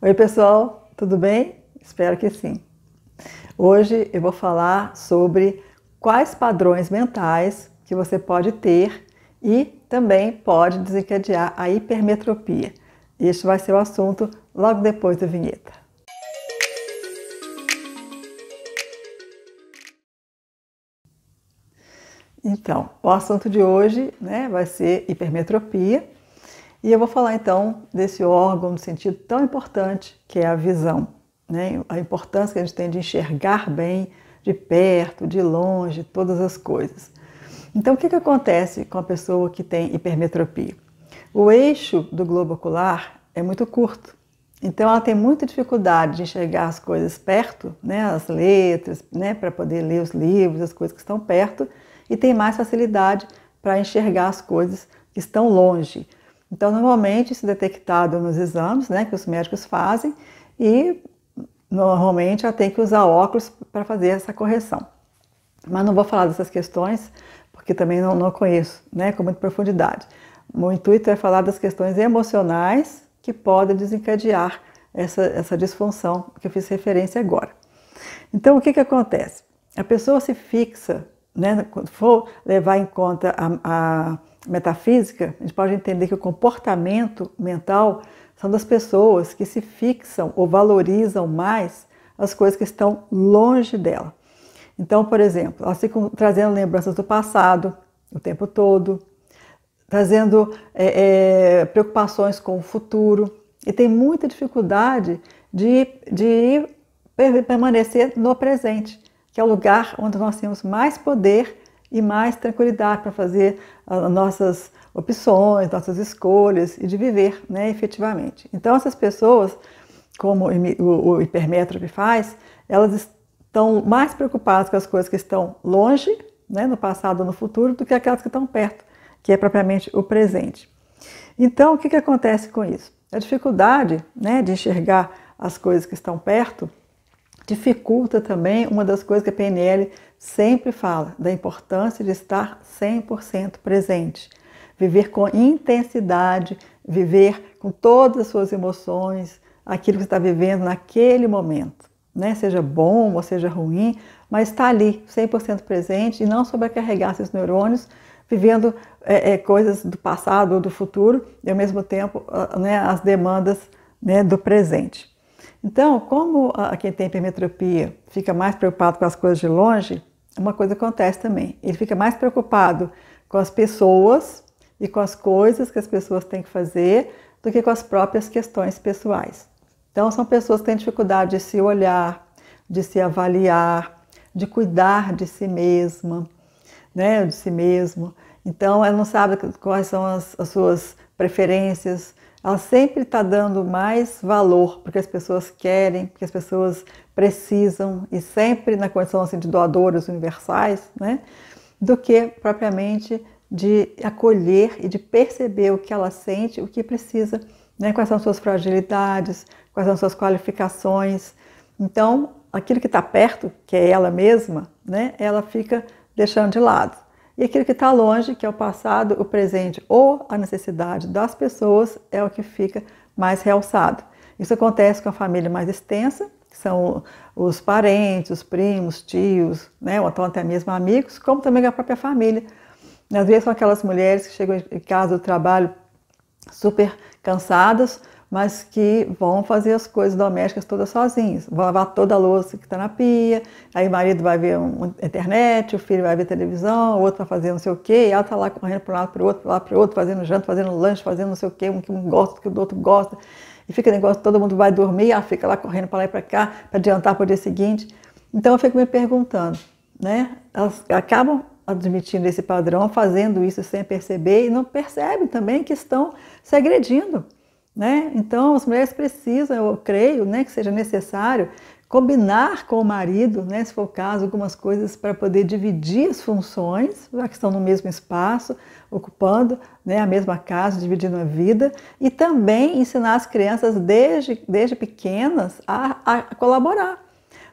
Oi, pessoal, tudo bem? Espero que sim. Hoje eu vou falar sobre quais padrões mentais que você pode ter e também pode desencadear a hipermetropia. Este vai ser o assunto logo depois da vinheta. Então, o assunto de hoje né, vai ser hipermetropia e eu vou falar então desse órgão no sentido tão importante que é a visão, né? a importância que a gente tem de enxergar bem de perto, de longe, todas as coisas. Então, o que, que acontece com a pessoa que tem hipermetropia? O eixo do globo ocular é muito curto, então ela tem muita dificuldade de enxergar as coisas perto, né, as letras, né, para poder ler os livros, as coisas que estão perto, e tem mais facilidade para enxergar as coisas que estão longe. Então, normalmente, isso é detectado nos exames né, que os médicos fazem e normalmente ela tem que usar óculos para fazer essa correção. Mas não vou falar dessas questões porque também não, não conheço né, com muita profundidade. O intuito é falar das questões emocionais que podem desencadear essa, essa disfunção que eu fiz referência agora. Então, o que, que acontece? A pessoa se fixa, né, quando for levar em conta a, a metafísica, a gente pode entender que o comportamento mental são das pessoas que se fixam ou valorizam mais as coisas que estão longe dela. Então, por exemplo, elas ficam trazendo lembranças do passado o tempo todo, trazendo é, é, preocupações com o futuro e tem muita dificuldade de, de permanecer no presente, que é o lugar onde nós temos mais poder e mais tranquilidade para fazer as nossas opções, nossas escolhas e de viver né, efetivamente. Então, essas pessoas, como o hipermétrope faz, elas estão mais preocupadas com as coisas que estão longe, né, no passado ou no futuro, do que aquelas que estão perto, que é propriamente o presente. Então, o que, que acontece com isso? A dificuldade né, de enxergar as coisas que estão perto dificulta também uma das coisas que a PNL sempre fala, da importância de estar 100% presente. Viver com intensidade, viver com todas as suas emoções, aquilo que está vivendo naquele momento, né? seja bom ou seja ruim, mas está ali, 100% presente e não sobrecarregar seus neurônios, vivendo é, é, coisas do passado ou do futuro e ao mesmo tempo né, as demandas né, do presente. Então, como a, quem tem hipermetropia fica mais preocupado com as coisas de longe, uma coisa acontece também. Ele fica mais preocupado com as pessoas e com as coisas que as pessoas têm que fazer do que com as próprias questões pessoais. Então, são pessoas que têm dificuldade de se olhar, de se avaliar, de cuidar de si mesma, né, de si mesmo. Então, ela não sabe quais são as, as suas preferências, ela sempre está dando mais valor porque as pessoas querem, porque as pessoas precisam e sempre na condição assim, de doadores universais, né? do que propriamente de acolher e de perceber o que ela sente, o que precisa, né? quais são suas fragilidades, quais são suas qualificações. Então, aquilo que está perto, que é ela mesma, né? ela fica deixando de lado. E aquilo que está longe, que é o passado, o presente ou a necessidade das pessoas, é o que fica mais realçado. Isso acontece com a família mais extensa, que são os parentes, os primos, tios, né, ou então até mesmo amigos, como também a própria família. Às vezes são aquelas mulheres que chegam em casa do trabalho super cansadas, mas que vão fazer as coisas domésticas todas sozinhos. Vão lavar toda a louça que está na pia, aí o marido vai ver um, internet, o filho vai ver televisão, o outro vai fazer não sei o quê, e ela está lá correndo para um lado, para o outro, para lá, para o outro, fazendo janta, fazendo lanche, fazendo não sei o quê, um que um gosta, que o outro gosta. E fica negócio, todo mundo vai dormir, ela fica lá correndo para lá e para cá, para adiantar para o dia seguinte. Então eu fico me perguntando, né? Elas acabam admitindo esse padrão, fazendo isso sem perceber e não percebem também que estão se agredindo. Né? Então, as mulheres precisam, eu creio, né, que seja necessário combinar com o marido, né, se for o caso, algumas coisas para poder dividir as funções, já que estão no mesmo espaço, ocupando né, a mesma casa, dividindo a vida, e também ensinar as crianças desde, desde pequenas a, a colaborar.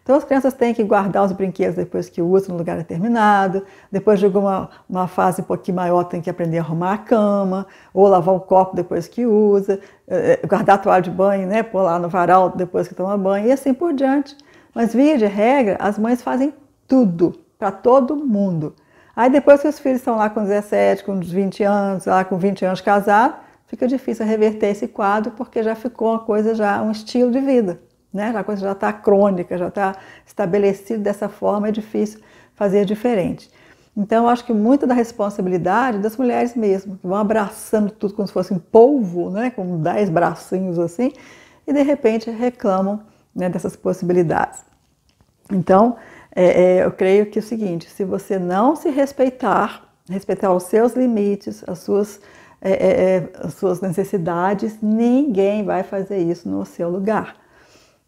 Então as crianças têm que guardar os brinquedos depois que usam no lugar determinado, depois de alguma uma fase um pouquinho maior tem que aprender a arrumar a cama, ou lavar o copo depois que usa, eh, eh, guardar a toalha de banho, né, pôr lá no varal depois que toma banho e assim por diante. Mas via de regra, as mães fazem tudo para todo mundo. Aí depois que os filhos estão lá com 17, com 20 anos, lá com 20 anos casados, fica difícil reverter esse quadro porque já ficou uma coisa já um estilo de vida né? A coisa já está crônica, já está estabelecido dessa forma, é difícil fazer diferente. Então, eu acho que muita da responsabilidade das mulheres mesmo, que vão abraçando tudo como se fosse um polvo, né? com dez bracinhos assim, e de repente reclamam né, dessas possibilidades. Então, é, é, eu creio que é o seguinte: se você não se respeitar, respeitar os seus limites, as suas, é, é, é as suas necessidades, ninguém vai fazer isso no seu lugar.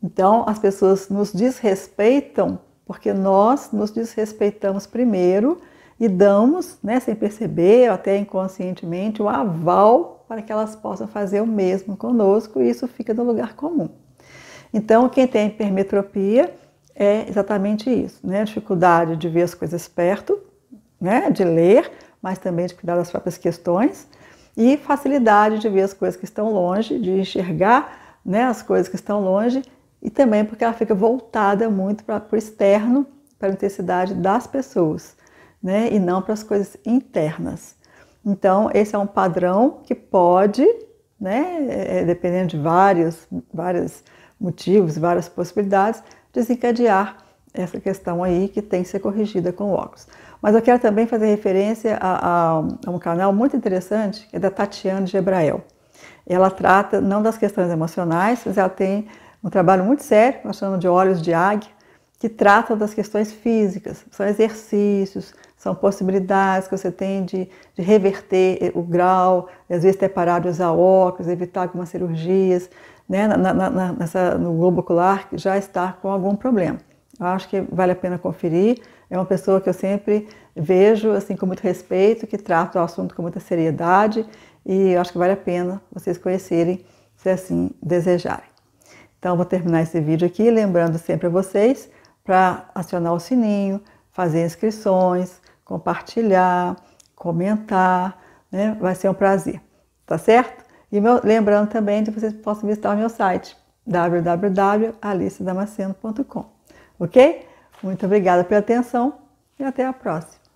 Então, as pessoas nos desrespeitam porque nós nos desrespeitamos primeiro e damos, né, sem perceber, até inconscientemente, o aval para que elas possam fazer o mesmo conosco e isso fica no lugar comum. Então, quem tem hipermetropia é exatamente isso, né? Dificuldade de ver as coisas perto, né? De ler, mas também de cuidar das próprias questões e facilidade de ver as coisas que estão longe, de enxergar, né, as coisas que estão longe e também porque ela fica voltada muito para o externo, para a intensidade das pessoas, né? e não para as coisas internas. Então, esse é um padrão que pode, né, é, dependendo de vários, vários motivos, várias possibilidades, desencadear essa questão aí que tem que ser corrigida com o óculos. Mas eu quero também fazer referência a, a, a um canal muito interessante, que é da Tatiane Gebrael. Ela trata não das questões emocionais, mas ela tem um trabalho muito sério, nós chamamos de Olhos de Águia, que trata das questões físicas, são exercícios, são possibilidades que você tem de, de reverter o grau, às vezes ter parado de usar óculos, evitar algumas cirurgias, né, na, na, nessa, no globo ocular que já está com algum problema. Eu acho que vale a pena conferir. É uma pessoa que eu sempre vejo assim com muito respeito, que trata o assunto com muita seriedade e eu acho que vale a pena vocês conhecerem, se assim desejarem. Então, vou terminar esse vídeo aqui lembrando sempre a vocês para acionar o sininho, fazer inscrições, compartilhar, comentar, né? Vai ser um prazer, tá certo? E meu, lembrando também que vocês possam visitar o meu site www.alicedamaceno.com, ok? Muito obrigada pela atenção e até a próxima.